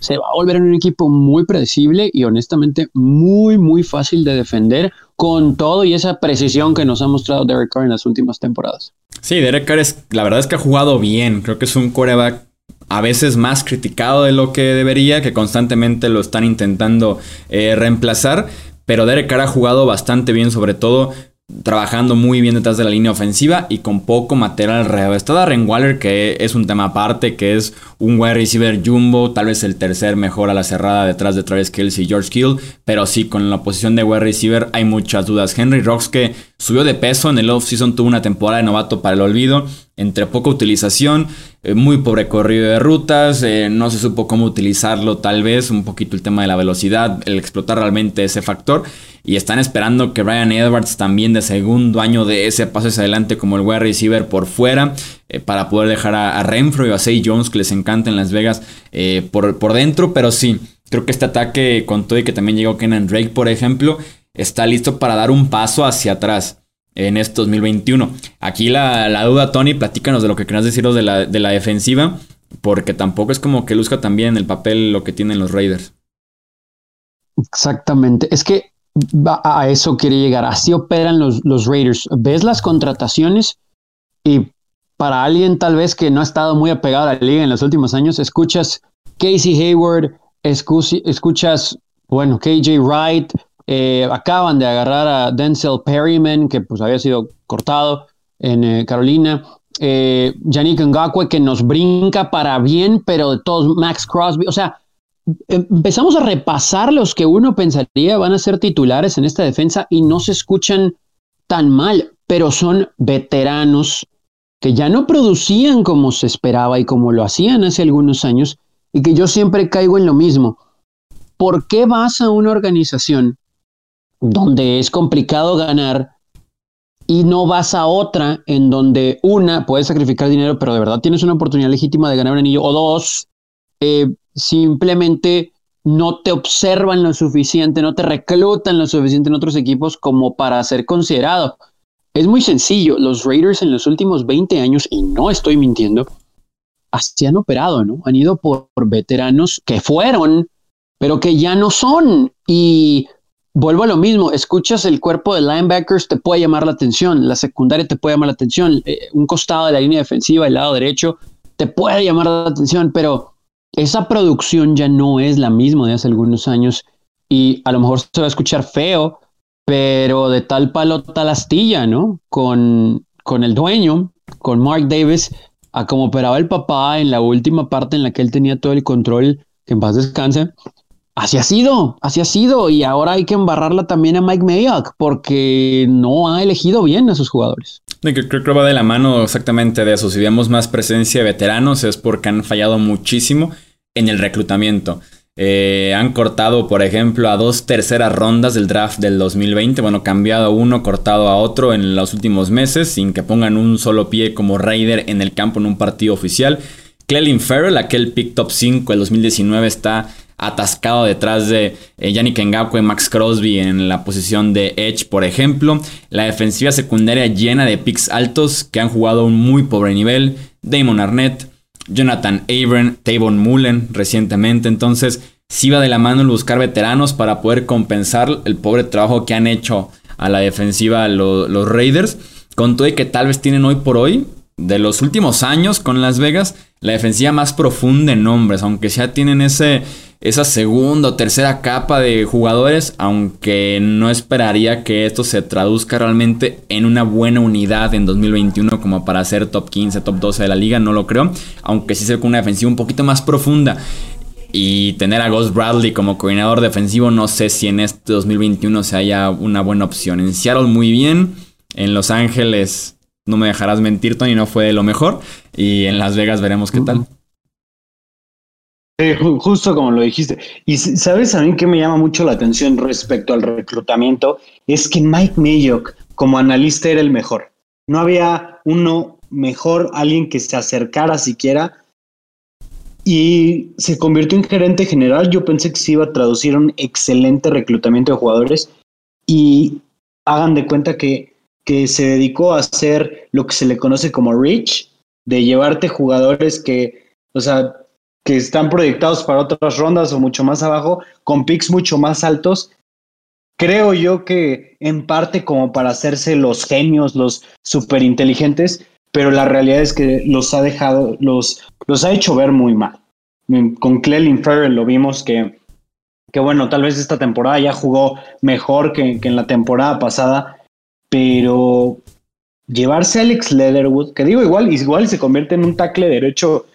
Speaker 4: se va a volver en un equipo muy predecible y honestamente muy, muy fácil de defender con todo y esa precisión que nos ha mostrado Derek Carr en las últimas temporadas.
Speaker 1: Sí, Derek Carr es, la verdad es que ha jugado bien. Creo que es un coreback a veces más criticado de lo que debería, que constantemente lo están intentando eh, reemplazar. Pero Derek Carr ha jugado bastante bien, sobre todo trabajando muy bien detrás de la línea ofensiva y con poco material alrededor. Está Darren Waller, que es un tema aparte, que es un wide receiver jumbo, tal vez el tercer mejor a la cerrada detrás de Travis Kelsey y George Kill, pero sí, con la posición de wide receiver hay muchas dudas. Henry Rocks, que subió de peso en el offseason, tuvo una temporada de novato para el olvido, entre poca utilización, eh, muy pobre corrido de rutas, eh, no se supo cómo utilizarlo tal vez, un poquito el tema de la velocidad, el explotar realmente ese factor. Y están esperando que Brian Edwards también de segundo año de ese paso hacia adelante como el wide receiver por fuera. Eh, para poder dejar a, Renfro y a Say Jones que les encanta en Las Vegas por, por dentro. Pero sí, creo que este ataque con todo y que también llegó Kenan Drake, por ejemplo, está listo para dar un paso hacia atrás en este 2021. Aquí la, duda, Tony, platícanos de lo que querías deciros de la, de la defensiva, porque tampoco es como que luzca también el papel lo que tienen los Raiders.
Speaker 4: Exactamente, es que a eso quiere llegar, así operan los, los Raiders. Ves las contrataciones y para alguien tal vez que no ha estado muy apegado a la liga en los últimos años, escuchas Casey Hayward, escuchas, bueno, KJ Wright, eh, acaban de agarrar a Denzel Perryman, que pues había sido cortado en eh, Carolina. Eh, Yannick Ngakwe, que nos brinca para bien, pero de todos, Max Crosby. O sea, empezamos a repasar los que uno pensaría van a ser titulares en esta defensa y no se escuchan tan mal, pero son veteranos que ya no producían como se esperaba y como lo hacían hace algunos años, y que yo siempre caigo en lo mismo. ¿Por qué vas a una organización donde es complicado ganar y no vas a otra en donde una puedes sacrificar dinero, pero de verdad tienes una oportunidad legítima de ganar un anillo, o dos, eh, simplemente no te observan lo suficiente, no te reclutan lo suficiente en otros equipos como para ser considerado. Es muy sencillo, los Raiders en los últimos 20 años, y no estoy mintiendo, así han operado, ¿no? Han ido por veteranos que fueron, pero que ya no son. Y vuelvo a lo mismo, escuchas el cuerpo de linebackers, te puede llamar la atención, la secundaria te puede llamar la atención, eh, un costado de la línea defensiva, el lado derecho, te puede llamar la atención, pero esa producción ya no es la misma de hace algunos años y a lo mejor se va a escuchar feo, pero de tal palo tal astilla, ¿no? Con, con el dueño, con Mark Davis, a como operaba el papá en la última parte en la que él tenía todo el control, que en paz descanse, así ha sido, así ha sido, y ahora hay que embarrarla también a Mike Mayock, porque no ha elegido bien a sus jugadores.
Speaker 1: Creo que va de la mano exactamente de eso. Si vemos más presencia de veteranos es porque han fallado muchísimo en el reclutamiento. Eh, han cortado, por ejemplo, a dos terceras rondas del draft del 2020. Bueno, cambiado uno, cortado a otro en los últimos meses, sin que pongan un solo pie como Raider en el campo en un partido oficial. Clelin Farrell, aquel pick top 5 del 2019, está atascado detrás de eh, Yannick Ngakwe, Max Crosby en la posición de Edge, por ejemplo. La defensiva secundaria llena de picks altos que han jugado a un muy pobre nivel. Damon Arnett, Jonathan Abram, Tavon Mullen recientemente. Entonces, sí va de la mano el buscar veteranos para poder compensar el pobre trabajo que han hecho a la defensiva los Raiders. Con todo y que tal vez tienen hoy por hoy, de los últimos años con Las Vegas, la defensiva más profunda en nombres, aunque ya tienen ese, esa segunda o tercera capa de jugadores, aunque no esperaría que esto se traduzca realmente en una buena unidad en 2021 como para ser top 15, top 12 de la liga, no lo creo, aunque sí sea con una defensiva un poquito más profunda. Y tener a Ghost Bradley como coordinador defensivo, no sé si en este 2021 se haya una buena opción. En Seattle muy bien, en Los Ángeles no me dejarás mentir, Tony, no fue lo mejor. Y en Las Vegas veremos qué tal
Speaker 3: justo como lo dijiste. Y sabes a mí que me llama mucho la atención respecto al reclutamiento, es que Mike Mayock como analista era el mejor. No había uno mejor, alguien que se acercara siquiera. Y se convirtió en gerente general. Yo pensé que se iba a traducir un excelente reclutamiento de jugadores. Y hagan de cuenta que, que se dedicó a hacer lo que se le conoce como Rich, de llevarte jugadores que, o sea, que están proyectados para otras rondas o mucho más abajo, con picks mucho más altos. Creo yo que en parte como para hacerse los genios, los súper inteligentes, pero la realidad es que los ha dejado, los, los ha hecho ver muy mal. Con Clelin Farrell lo vimos que, que, bueno, tal vez esta temporada ya jugó mejor que, que en la temporada pasada, pero llevarse a Alex Leatherwood, que digo igual, igual se convierte en un tackle derecho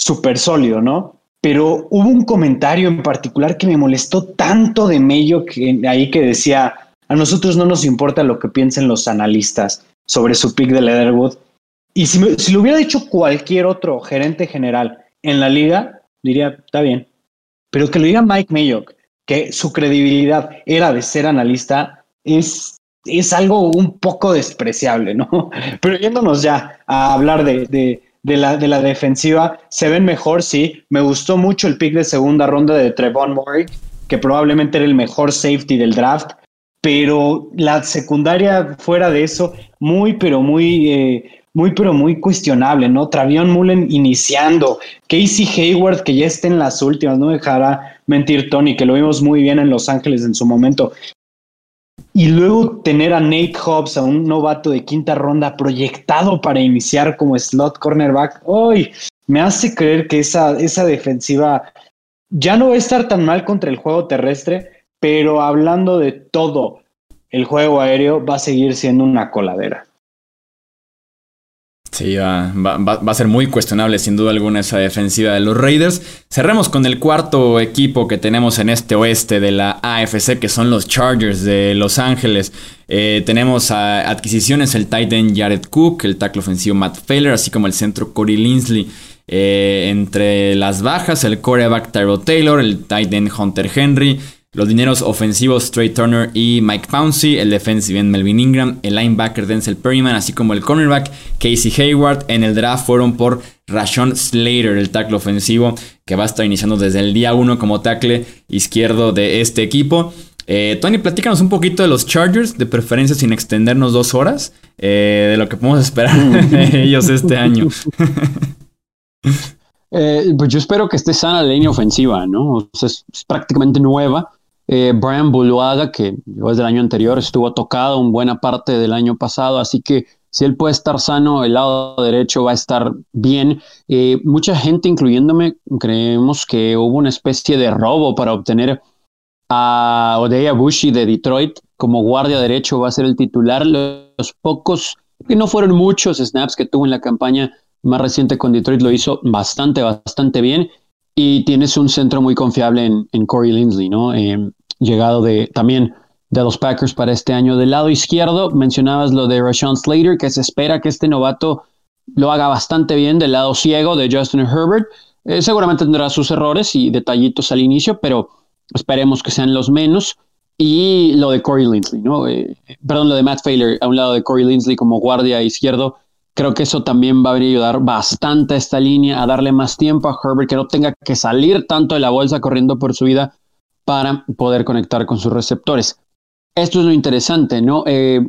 Speaker 3: súper sólido, ¿no? Pero hubo un comentario en particular que me molestó tanto de Mello que ahí que decía, a nosotros no nos importa lo que piensen los analistas sobre su pick de Leatherwood. Y si, lo hubiera dicho cualquier otro gerente general en la liga, diría, está bien. Pero que lo diga Mike Mayock, que su credibilidad era de ser analista, es, es algo un poco despreciable, ¿no? Pero yéndonos ya a hablar de la, de la defensiva. Se ven mejor, sí. Me gustó mucho el pick de segunda ronda de Trevon Murray, que probablemente era el mejor safety del draft. Pero la secundaria, fuera de eso, muy, pero muy, eh, muy, pero muy cuestionable, ¿no? Travion Mullen iniciando. Casey Hayward, que ya está en las últimas, no dejará mentir Tony, que lo vimos muy bien en Los Ángeles en su momento. Y luego tener a Nate Hobbs, a un novato de quinta ronda proyectado para iniciar como slot cornerback, hoy me hace creer que esa, esa defensiva ya no va a estar tan mal contra el juego terrestre, pero hablando de todo el juego aéreo va a seguir siendo una coladera.
Speaker 1: Sí, va, a ser muy cuestionable sin duda alguna esa defensiva de los Raiders. Cerremos con el cuarto equipo que tenemos en este oeste de la AFC, que son los Chargers de Los Ángeles. Eh, tenemos adquisiciones el tight end Jared Cook, el tackle ofensivo Matt Failer, así como el centro Corey Linsley. Eh, entre las bajas, el coreback Tyro Taylor, el tight end Hunter Henry, los dineros ofensivos Trey Turner y Mike Pouncey, el defensive end Melvin Ingram, el linebacker Denzel Perryman, así como el cornerback Casey Hayward. En el draft fueron por Rashon Slater, el tackle ofensivo, que va a estar iniciando desde el día 1 como tackle izquierdo de este equipo. Eh, Tony, platícanos un poquito de los Chargers, de preferencia sin extendernos dos horas, eh, de lo que podemos esperar de ellos este año.
Speaker 4: Eh, pues yo espero que esté sana la línea ofensiva, ¿no? es, prácticamente nueva. Eh, Brian Buluaga, que desde el año anterior estuvo tocado en buena parte del año pasado, así que si él puede estar sano, el lado derecho va a estar bien. Eh, mucha gente, incluyéndome, creemos que hubo una especie de robo para obtener a Odeya Bushi de Detroit como guardia derecho va a ser el titular. Los pocos, que no fueron muchos snaps que tuvo en la campaña más reciente con Detroit, lo hizo bastante, bastante bien. Y tienes un centro muy confiable en, Corey Linsley, ¿no? Eh, llegado de también de los Packers para este año. Del lado izquierdo, mencionabas lo de Rashawn Slater, que se espera que este novato lo haga bastante bien del lado ciego de Justin Herbert. Eh, seguramente tendrá sus errores y detallitos al inicio, pero esperemos que sean los menos. Y lo de Corey Linsley, ¿no? Eh, perdón, lo de Matt Failer a un lado de Corey Linsley como guardia izquierdo. Creo que eso también va a ayudar bastante a esta línea, a darle más tiempo a Herbert, que no tenga que salir tanto de la bolsa corriendo por su vida para poder conectar con sus receptores. Esto es lo interesante, ¿no? Eh,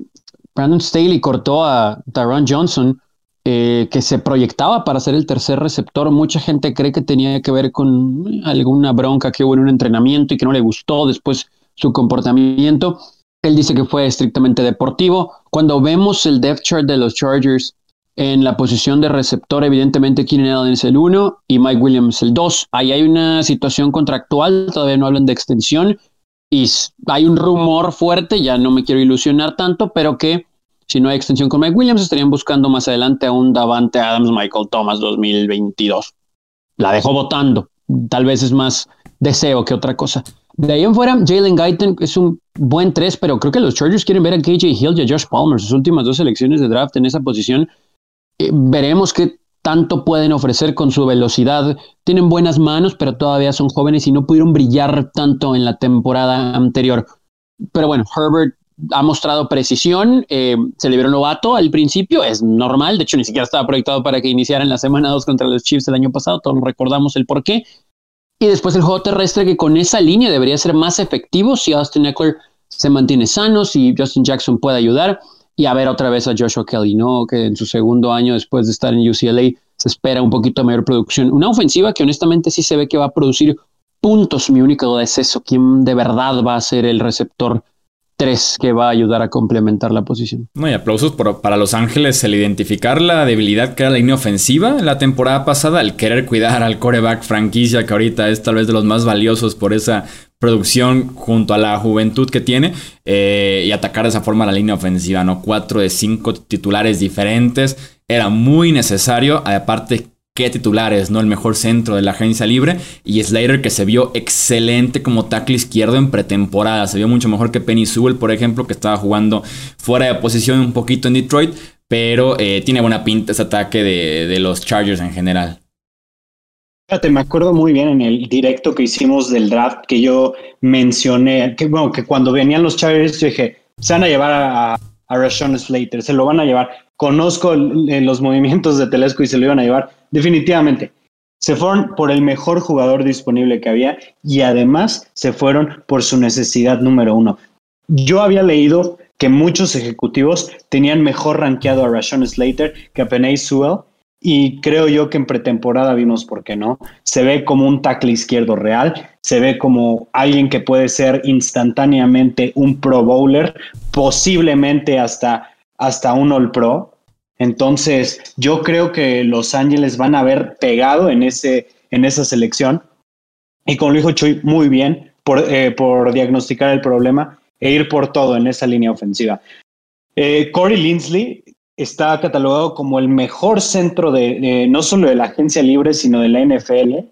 Speaker 4: Brandon Staley cortó a Tyron Johnson, eh, que se proyectaba para ser el tercer receptor. Mucha gente cree que tenía que ver con alguna bronca que hubo en un entrenamiento y que no le gustó después su comportamiento. Él dice que fue estrictamente deportivo. Cuando vemos el depth chart de los Chargers en la posición de receptor, evidentemente Keenan Allen es el 1 y Mike Williams el 2. Ahí hay una situación contractual, todavía no hablan de extensión, y hay un rumor fuerte, ya no me quiero ilusionar tanto, pero que si no hay extensión con Mike Williams, estarían buscando más adelante a un Davante Adams Michael Thomas 2022. La dejo votando. Tal vez es más deseo que otra cosa. De ahí en fuera, Jalen Guyton es un buen 3, pero creo que los Chargers quieren ver a KJ Hill y a Josh Palmer, sus últimas dos selecciones de draft en esa posición. Eh, veremos qué tanto pueden ofrecer con su velocidad. Tienen buenas manos, pero todavía son jóvenes y no pudieron brillar tanto en la temporada anterior. Pero bueno, Herbert ha mostrado precisión, eh, se le vieron novato al principio, es normal, de hecho ni siquiera estaba proyectado para que iniciara en la semana 2 contra los Chiefs el año pasado, todos recordamos el por qué. Y después el juego terrestre que con esa línea debería ser más efectivo si Austin Eckler se mantiene sano, si Justin Jackson puede ayudar y a ver otra vez a Joshua Kelly, ¿no? Que en su segundo año después de estar en UCLA se espera un poquito mayor producción. Una ofensiva que honestamente sí se ve que va a producir puntos. Mi única duda es eso, quién de verdad va a ser el receptor 3 que va a ayudar a complementar la posición.
Speaker 1: No, y aplausos para Los Ángeles el identificar la debilidad que era la línea ofensiva la temporada pasada, el querer cuidar al coreback franquicia que ahorita es tal vez de los más valiosos por esa producción junto a la juventud que tiene eh, y atacar de esa forma la línea ofensiva, ¿no? Cuatro de cinco titulares diferentes. Era muy necesario, aparte qué titulares, ¿no? El mejor centro de la agencia libre. Y Slater que se vio excelente como tackle izquierdo en pretemporada. Se vio mucho mejor que Penny Sewell, por ejemplo, que estaba jugando fuera de posición un poquito en Detroit. Pero eh, tiene buena pinta ese ataque de, los Chargers en general.
Speaker 3: Fíjate, me acuerdo muy bien en el directo que hicimos del draft que yo mencioné, que, bueno, que cuando venían los Chargers, yo dije, se van a llevar a, a Rashawn Slater, se lo van a llevar. Conozco los movimientos de Telesco y se lo iban a llevar. Definitivamente. Se fueron por el mejor jugador disponible que había y además se fueron por su necesidad número uno. Yo había leído que muchos ejecutivos tenían mejor rankeado a Rashawn Slater que a Penay Sewell y creo yo que en pretemporada vimos por qué no. Se ve como un tackle izquierdo real, se ve como alguien que puede ser instantáneamente un pro bowler, posiblemente hasta, hasta un all pro. Entonces, yo creo que Los Ángeles van a haber pegado en, ese, en esa selección. Y como lo dijo Chuy, muy bien por, eh, por diagnosticar el problema e ir por todo en esa línea ofensiva. Eh, Corey Linsley está catalogado como el mejor centro de, no solo de la agencia libre, sino de la NFL.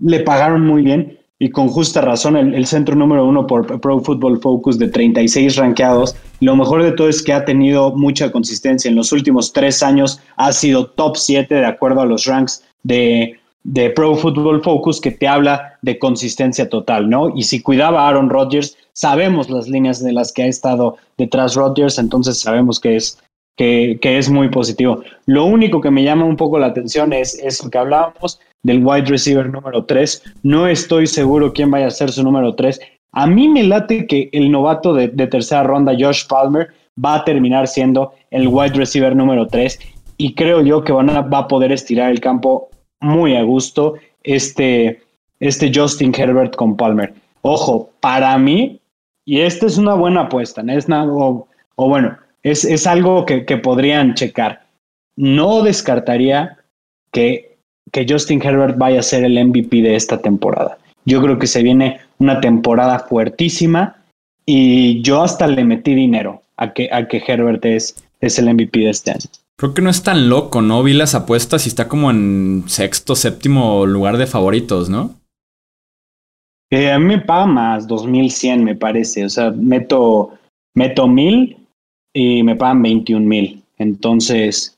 Speaker 3: Le pagaron muy bien y con justa razón el, centro número uno por Pro Football Focus de 36 rankeados. Lo mejor de todo es que ha tenido mucha consistencia. En los últimos tres años ha sido top 7 de acuerdo a los ranks de, de Pro Football Focus que te habla de consistencia total, ¿no? Y si cuidaba a Aaron Rodgers, sabemos las líneas de las que ha estado detrás Rodgers, entonces sabemos que es que, es muy positivo. Lo único que me llama un poco la atención es eso que hablábamos del wide receiver número 3. No estoy seguro quién vaya a ser su número 3. A mí me late que el novato de, tercera ronda, Josh Palmer, va a terminar siendo el wide receiver número 3 y creo yo que van a, va a poder estirar el campo muy a gusto este, este Justin Herbert con Palmer. Ojo, para mí, y esta es una buena apuesta, ¿no? es nada, o bueno, es, algo que, podrían checar. No descartaría que, que Justin Herbert vaya a ser el MVP de esta temporada. Yo creo que se viene una temporada fuertísima y yo hasta le metí dinero a que, a que Herbert es, es el MVP de este año.
Speaker 1: Creo que no es tan loco, ¿no? Vi las apuestas y está como en sexto, séptimo lugar de favoritos, ¿no?
Speaker 3: Eh, a mí me paga más, 2100 me parece. O sea, meto, meto mil y me pagan 21 mil. Entonces,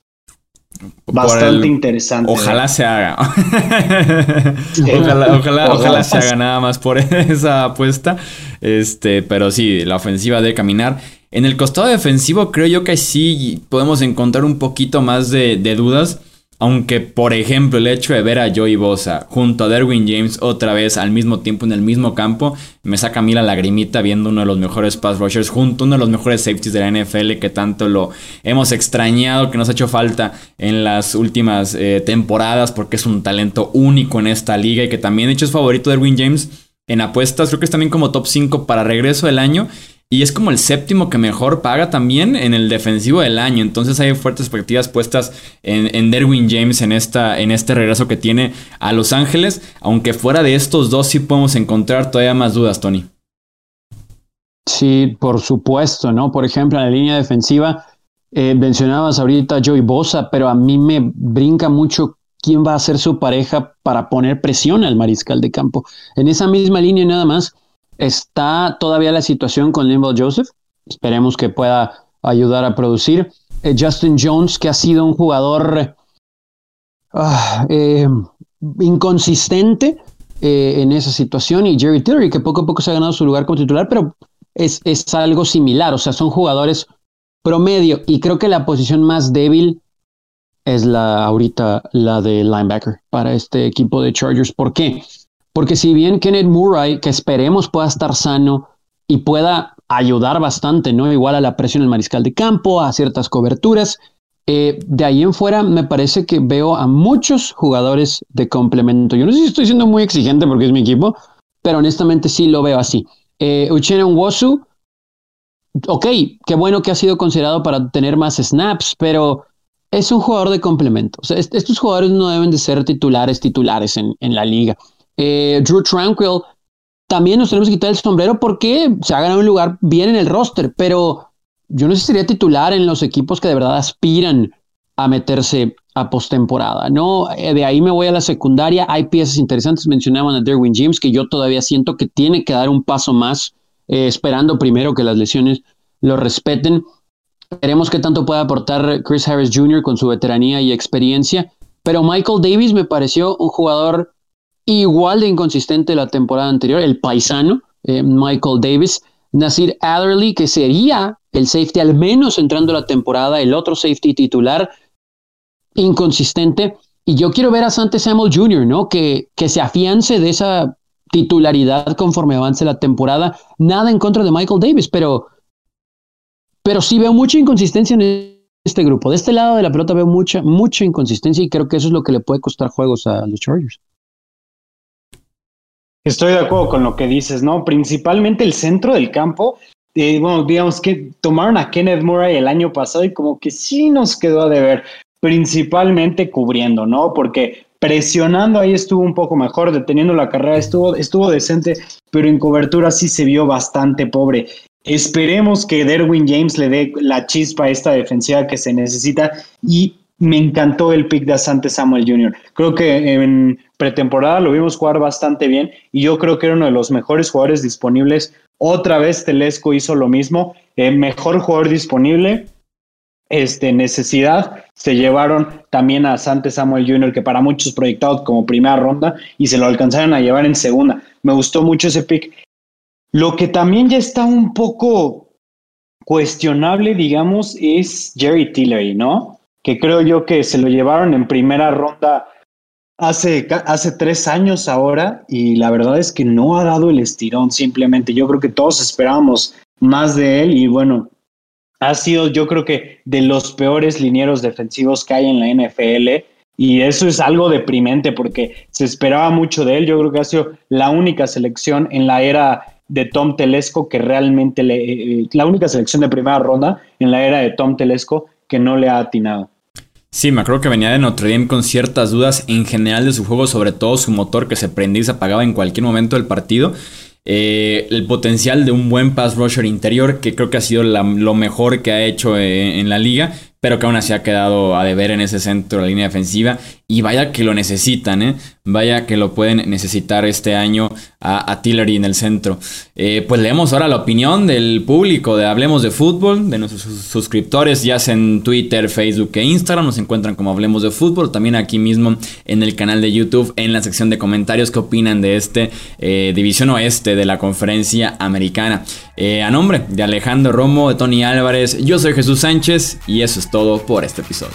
Speaker 3: bastante interesante.
Speaker 1: Ojalá se haga. ojalá, ojalá, ojalá se haga nada más por esa apuesta. Este, pero sí, la ofensiva debe caminar. En el costado defensivo creo yo que sí podemos encontrar un poquito más de, dudas. Aunque, por ejemplo, el hecho de ver a Joey Bosa junto a Derwin James otra vez al mismo tiempo en el mismo campo, me saca a mí la lagrimita viendo uno de los mejores pass rushers junto a uno de los mejores safeties de la NFL que tanto lo hemos extrañado, que nos ha hecho falta en las últimas eh, temporadas porque es un talento único en esta liga y que también de hecho es favorito de Derwin James en apuestas. Creo que es también como top 5 para regreso del año. Y es como el séptimo que mejor paga también en el defensivo del año. Entonces hay fuertes expectativas puestas en, Derwin James en, esta, en este regreso que tiene a Los Ángeles. Aunque fuera de estos dos sí podemos encontrar todavía más dudas, Tony.
Speaker 4: Sí, por supuesto, ¿no? Por ejemplo, en la línea defensiva, eh, mencionabas ahorita a Joey Bosa, pero a mí me brinca mucho quién va a ser su pareja para poner presión al mariscal de campo. En esa misma línea nada más Está todavía la situación con Limbo Joseph. Esperemos que pueda ayudar a producir. Eh, Justin Jones, que ha sido un jugador ah, eh, inconsistente eh, en esa situación, y Jerry Tillery, que poco a poco se ha ganado su lugar como titular, pero es, es algo similar. O sea, son jugadores promedio. Y creo que la posición más débil es la ahorita la de linebacker para este equipo de Chargers. ¿Por qué? Porque si bien Kenneth Murray, que esperemos pueda estar sano y pueda ayudar bastante, ¿no? Igual a la presión del mariscal de campo, a ciertas coberturas. Eh, de ahí en fuera me parece que veo a muchos jugadores de complemento. Yo no sé si estoy siendo muy exigente porque es mi equipo, pero honestamente sí lo veo así. Eh, Uchenna ok, qué bueno que ha sido considerado para tener más snaps, pero es un jugador de complemento. Estos jugadores no deben de ser titulares, titulares en la liga. Eh, Drew Tranquil, también nos tenemos que quitar el sombrero porque se ha ganado un lugar bien en el roster, pero yo no sé sería titular en los equipos que de verdad aspiran a meterse a postemporada, ¿no? Eh, de ahí me voy a la secundaria. Hay piezas interesantes. Mencionaban a Derwin James, que yo todavía siento que tiene que dar un paso más, eh, esperando primero que las lesiones lo respeten. Veremos qué tanto puede aportar Chris Harris Jr. con su veteranía y experiencia. Pero Michael Davis me pareció un jugador igual de inconsistente la temporada anterior, el paisano eh, Michael Davis, Nasir Adderley, que sería el safety al menos entrando la temporada, el otro safety titular, inconsistente. Y yo quiero ver a Sante Samuel Jr., ¿no? Que, que se afiance de esa titularidad conforme avance la temporada. Nada en contra de Michael Davis, pero, pero sí veo mucha inconsistencia en este grupo. De este lado de la pelota veo mucha, mucha inconsistencia y creo que eso es lo que le puede costar juegos a los Chargers.
Speaker 3: Estoy de acuerdo con lo que dices, ¿no? Principalmente el centro del campo. Eh, bueno, digamos que tomaron a Kenneth Murray el año pasado y como que sí nos quedó a deber, principalmente cubriendo, ¿no? Porque presionando ahí estuvo un poco mejor, deteniendo la carrera estuvo, estuvo decente, pero en cobertura sí se vio bastante pobre. Esperemos que Derwin James le dé la chispa a esta defensiva que se necesita y me encantó el pick de Asante Samuel Jr. Creo que en pretemporada lo vimos jugar bastante bien y yo creo que era uno de los mejores jugadores disponibles. Otra vez Telesco hizo lo mismo. Mejor jugador disponible, este, necesidad. Se llevaron también a Asante Samuel Jr., que para muchos proyectado como primera ronda y se lo alcanzaron a llevar en segunda. Me gustó mucho ese pick. Lo que también ya está un poco cuestionable, digamos, es Jerry Tillery, ¿no? que creo yo que se lo llevaron en primera ronda hace, hace tres años ahora y la verdad es que no ha dado el estirón simplemente. Yo creo que todos esperábamos más de él y bueno, ha sido yo creo que de los peores linieros defensivos que hay en la NFL y eso es algo deprimente porque se esperaba mucho de él. Yo creo que ha sido la única selección en la era de Tom Telesco que realmente le, eh, la única selección de primera ronda en la era de Tom Telesco que no le ha atinado.
Speaker 1: Sí, me acuerdo que venía de Notre Dame con ciertas dudas en general de su juego, sobre todo su motor que se prendía y se apagaba en cualquier momento del partido. Eh, el potencial de un buen pass rusher interior, que creo que ha sido lo mejor que ha hecho eh, en la liga pero que aún así ha quedado a deber en ese centro de la línea defensiva. Y vaya que lo necesitan, ¿eh? Vaya que lo pueden necesitar este año a, Tillery en el centro. Eh, pues leemos ahora la opinión del público de Hablemos de Fútbol, de nuestros suscriptores, ya sea en Twitter, Facebook e Instagram. Nos encuentran como Hablemos de Fútbol. También aquí mismo en el canal de YouTube, en la sección de comentarios, qué opinan de este eh, División Oeste de la Conferencia Americana. Eh, a nombre de Alejandro Romo, de Tony Álvarez, yo soy Jesús Sánchez y eso es todo por este episodio.